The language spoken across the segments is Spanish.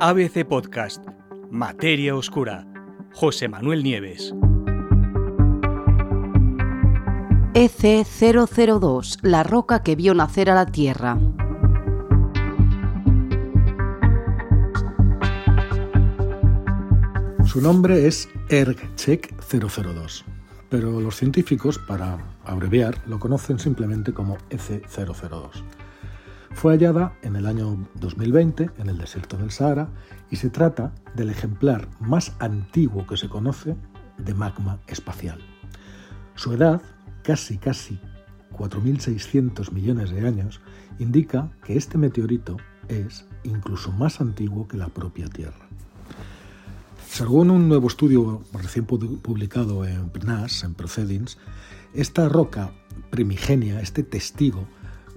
ABC Podcast, Materia Oscura, José Manuel Nieves. EC002, la roca que vio nacer a la Tierra. Su nombre es ERGCHEK 002, pero los científicos, para abreviar, lo conocen simplemente como EC002. Fue hallada en el año 2020 en el desierto del Sahara y se trata del ejemplar más antiguo que se conoce de magma espacial. Su edad, casi casi 4.600 millones de años, indica que este meteorito es incluso más antiguo que la propia Tierra. Según un nuevo estudio recién publicado en PNAS, en Proceedings, esta roca primigenia, este testigo,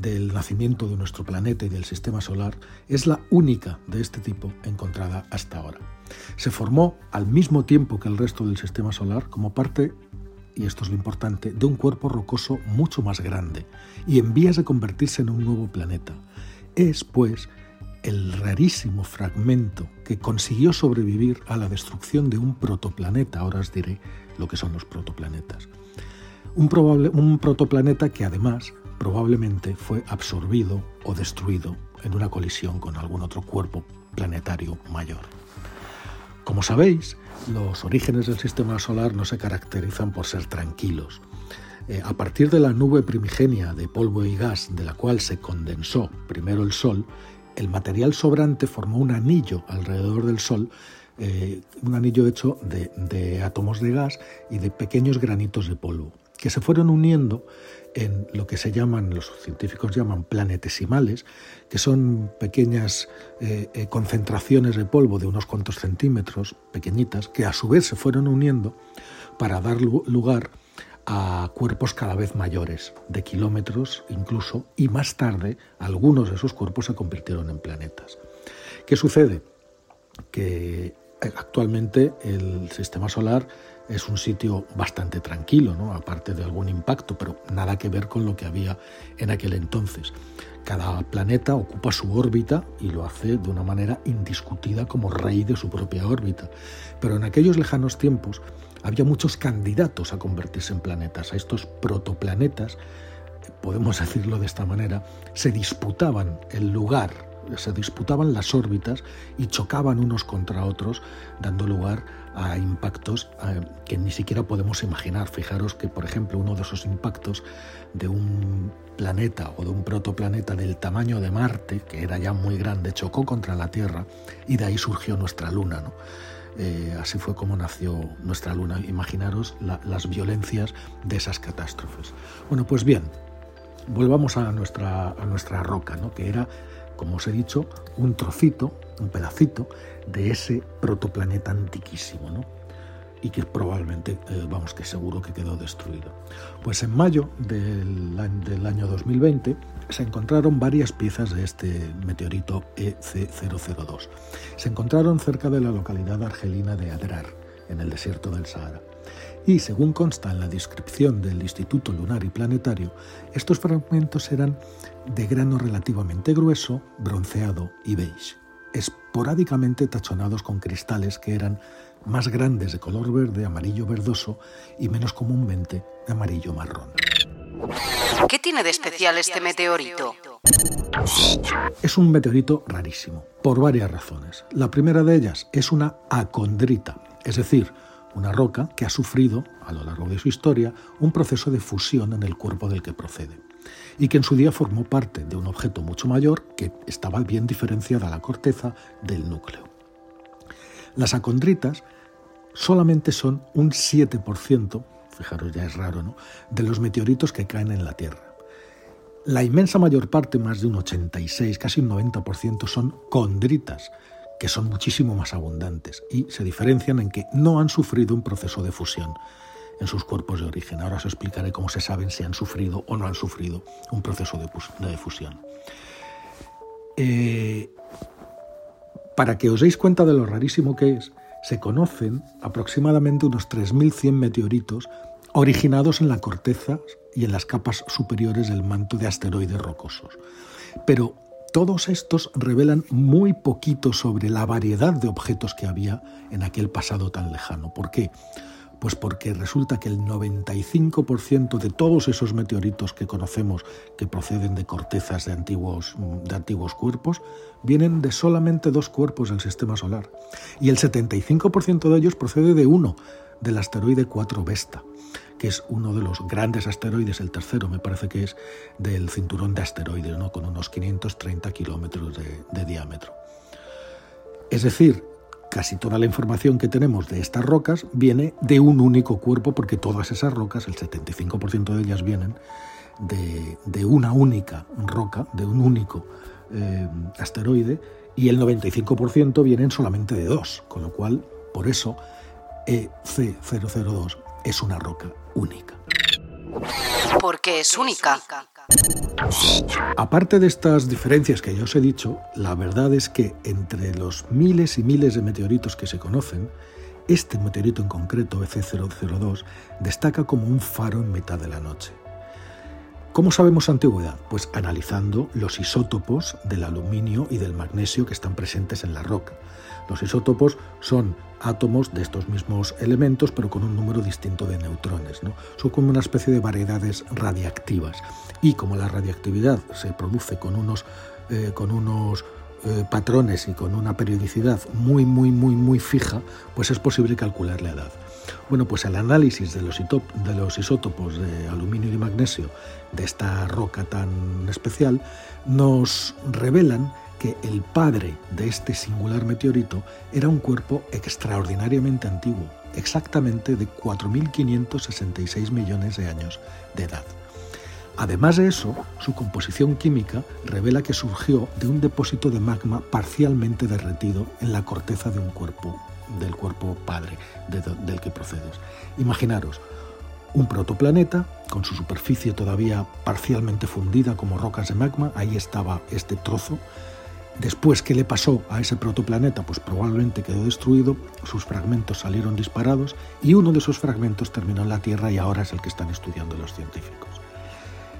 del nacimiento de nuestro planeta y del sistema solar es la única de este tipo encontrada hasta ahora. Se formó al mismo tiempo que el resto del sistema solar como parte, y esto es lo importante, de un cuerpo rocoso mucho más grande y en vías de convertirse en un nuevo planeta. Es, pues, el rarísimo fragmento que consiguió sobrevivir a la destrucción de un protoplaneta. Ahora os diré lo que son los protoplanetas. Un, probable, un protoplaneta que además probablemente fue absorbido o destruido en una colisión con algún otro cuerpo planetario mayor. Como sabéis, los orígenes del sistema solar no se caracterizan por ser tranquilos. Eh, a partir de la nube primigenia de polvo y gas de la cual se condensó primero el Sol, el material sobrante formó un anillo alrededor del Sol, eh, un anillo hecho de átomos de gas y de pequeños granitos de polvo que se fueron uniendo en lo que se llaman, los científicos llaman planetesimales, que son pequeñas eh, eh, concentraciones de polvo de unos cuantos centímetros, pequeñitas, que a su vez se fueron uniendo para dar lugar a cuerpos cada vez mayores, de kilómetros incluso, y más tarde algunos de esos cuerpos se convirtieron en planetas. ¿Qué sucede? Que eh, actualmente el sistema solar es un sitio bastante tranquilo, ¿no? aparte de algún impacto, pero nada que ver con lo que había en aquel entonces. Cada planeta ocupa su órbita y lo hace de una manera indiscutida como rey de su propia órbita. Pero en aquellos lejanos tiempos había muchos candidatos a convertirse en planetas, a estos protoplanetas, podemos decirlo de esta manera, se disputaban el lugar se disputaban las órbitas y chocaban unos contra otros, dando lugar a impactos eh, que ni siquiera podemos imaginar. Fijaros que, por ejemplo, uno de esos impactos de un planeta o de un protoplaneta del tamaño de Marte, que era ya muy grande, chocó contra la Tierra y de ahí surgió nuestra Luna. Eh, así fue como nació nuestra Luna. Imaginaros las violencias de esas catástrofes. Bueno, pues bien, volvamos a nuestra, a nuestra roca, ¿no? que era como os he dicho, un trocito, un pedacito de ese protoplaneta antiquísimo, ¿no? y que probablemente, eh, vamos, que seguro que quedó destruido. Pues en mayo del, del, año 2020 se encontraron varias piezas de este meteorito EC002. Se encontraron cerca de la localidad argelina de Adrar, en el desierto del Sahara y, según consta en la descripción del Instituto Lunar y Planetario, estos fragmentos eran de grano relativamente grueso, bronceado y beige, esporádicamente tachonados con cristales que eran más grandes de color verde, amarillo verdoso y menos comúnmente de amarillo marrón. ¿Qué tiene de especial este meteorito? Es un meteorito rarísimo, por varias razones. La primera de ellas es una acondrita, es decir, una roca que ha sufrido, a lo largo de su historia, un proceso de fusión en el cuerpo del que procede, y que en su día formó parte de un objeto mucho mayor que estaba bien diferenciada la corteza del núcleo. Las acondritas solamente son un 7%, fijaros ya es raro, ¿no?, de los meteoritos que caen en la Tierra. La inmensa mayor parte, más de un 86, casi un 90%, son condritas, que son muchísimo más abundantes y se diferencian en que no han sufrido un proceso de fusión en sus cuerpos de origen. Ahora os explicaré cómo se saben si han sufrido o no han sufrido un proceso de, fusión. Eh, para que os deis cuenta de lo rarísimo que es, se conocen aproximadamente unos 3.100 meteoritos originados en la corteza y en las capas superiores del manto de asteroides rocosos. Pero Todos estos revelan muy poquito sobre la variedad de objetos que había en aquel pasado tan lejano. ¿Por qué? Pues porque resulta que el 95% de todos esos meteoritos que conocemos que proceden de cortezas de antiguos, de antiguos cuerpos vienen de solamente dos cuerpos del sistema solar. Y el 75% de ellos procede de uno, del asteroide 4 Vesta que es uno de los grandes asteroides, el tercero me parece que es del cinturón de asteroides, ¿no? con unos 530 kilómetros de, diámetro. Es decir, casi toda la información que tenemos de estas rocas viene de un único cuerpo, porque todas esas rocas, el 75% de ellas vienen de, una única roca, de un único eh, asteroide, y el 95% vienen solamente de dos, con lo cual, por eso, EC002 es una roca única. Porque es única. Aparte de estas diferencias que ya os he dicho, la verdad es que entre los miles y miles de meteoritos que se conocen, este meteorito en concreto, EC002, destaca como un faro en mitad de la noche. ¿Cómo sabemos antigüedad? Pues analizando los isótopos del aluminio y del magnesio que están presentes en la roca. Los isótopos son átomos de estos mismos elementos, pero con un número distinto de neutrones. ¿no? Son como una especie de variedades radiactivas. Y como la radiactividad se produce con unos, eh, con unos eh, patrones y con una periodicidad muy, muy, muy, muy fija, pues es posible calcular la edad. Bueno, pues el análisis de los, isótopos de aluminio y magnesio de esta roca tan especial nos revelan que el padre de este singular meteorito era un cuerpo extraordinariamente antiguo, exactamente de 4.566 millones de años de edad. Además de eso, su composición química revela que surgió de un depósito de magma parcialmente derretido en la corteza de un cuerpo, del cuerpo padre del que procedes. Imaginaros, un protoplaneta con su superficie todavía parcialmente fundida como rocas de magma, ahí estaba este trozo. Después, ¿qué le pasó a ese protoplaneta? Pues probablemente quedó destruido, sus fragmentos salieron disparados y uno de esos fragmentos terminó en la Tierra y ahora es el que están estudiando los científicos.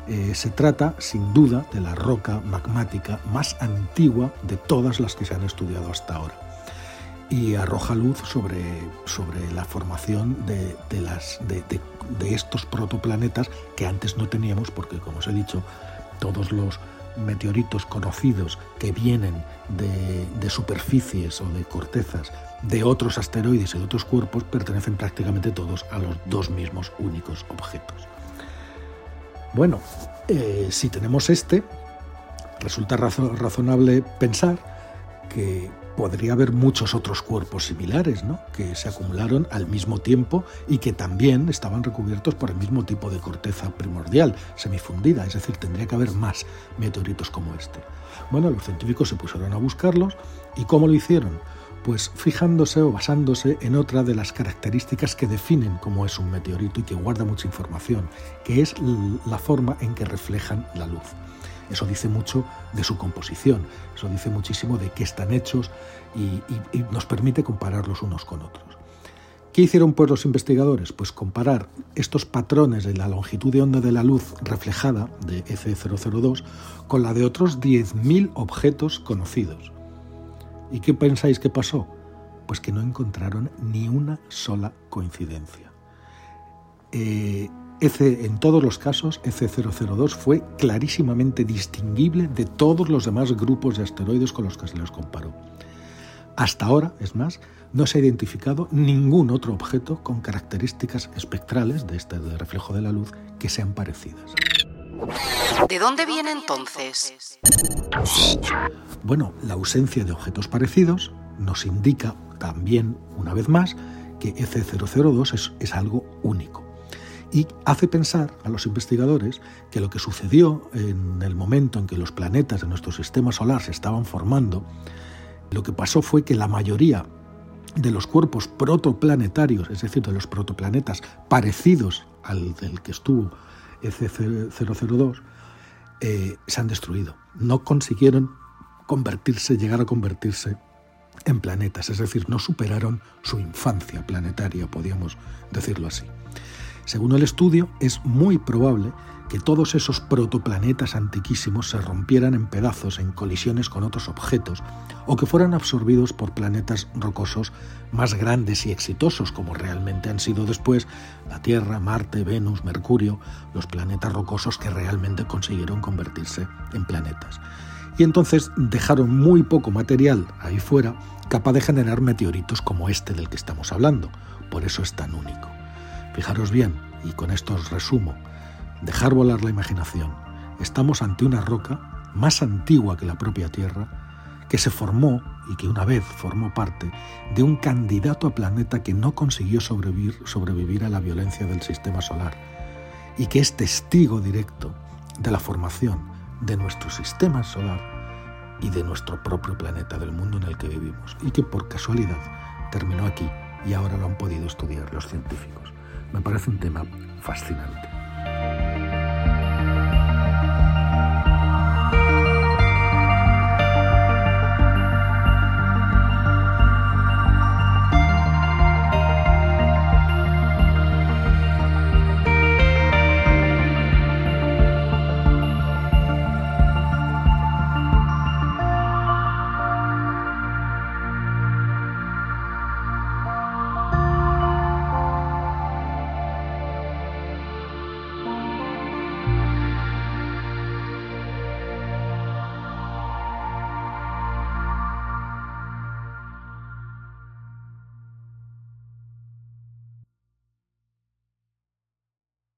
Eh, se trata, sin duda, de la roca magmática más antigua de todas las que se han estudiado hasta ahora y arroja luz sobre, sobre la formación de, de, estos protoplanetas que antes no teníamos porque, como os he dicho, todos los meteoritos conocidos que vienen de, de, superficies o de cortezas de otros asteroides y de otros cuerpos pertenecen prácticamente todos a los dos mismos únicos objetos. Bueno, eh, si tenemos este, resulta razonable pensar que podría haber muchos otros cuerpos similares, ¿no? que se acumularon al mismo tiempo y que también estaban recubiertos por el mismo tipo de corteza primordial, semifundida, es decir, tendría que haber más meteoritos como este. Bueno, los científicos se pusieron a buscarlos y ¿cómo lo hicieron? Pues fijándose o basándose en otra de las características que definen cómo es un meteorito y que guarda mucha información, que es la forma en que reflejan la luz. Eso dice mucho de su composición, eso dice muchísimo de qué están hechos y, nos permite compararlos unos con otros. ¿Qué hicieron pues los investigadores? Pues comparar estos patrones de la longitud de onda de la luz reflejada de EC002 con la de otros 10.000 objetos conocidos. ¿Y qué pensáis que pasó? Pues que no encontraron ni una sola coincidencia. Eh, en todos los casos, EC002 fue clarísimamente distinguible de todos los demás grupos de asteroides con los que se los comparó. Hasta ahora, es más, no se ha identificado ningún otro objeto con características espectrales de este reflejo de la luz que sean parecidas. ¿De dónde viene entonces? Bueno, la ausencia de objetos parecidos nos indica también, una vez más, que EC002 es, es algo único. Y hace pensar a los investigadores que lo que sucedió en el momento en que los planetas de nuestro sistema solar se estaban formando, lo que pasó fue que la mayoría de los cuerpos protoplanetarios, es decir, de los protoplanetas parecidos al del que estuvo EC002, eh, se han destruido. No consiguieron convertirse, llegar a convertirse en planetas, es decir, no superaron su infancia planetaria, podríamos decirlo así. Según el estudio, es muy probable que todos esos protoplanetas antiquísimos se rompieran en pedazos en colisiones con otros objetos o que fueran absorbidos por planetas rocosos más grandes y exitosos como realmente han sido después la Tierra, Marte, Venus, Mercurio, los planetas rocosos que realmente consiguieron convertirse en planetas. Y entonces dejaron muy poco material ahí fuera capaz de generar meteoritos como este del que estamos hablando. Por eso es tan único. Fijaros bien, y con esto os resumo, dejar volar la imaginación. Estamos ante una roca más antigua que la propia Tierra, que se formó y que una vez formó parte de un candidato a planeta que no consiguió sobrevivir, sobrevivir a la violencia del sistema solar y que es testigo directo de la formación de nuestro sistema solar y de nuestro propio planeta, del mundo en el que vivimos, y que por casualidad terminó aquí y ahora lo han podido estudiar los científicos. Me parece un tema fascinante.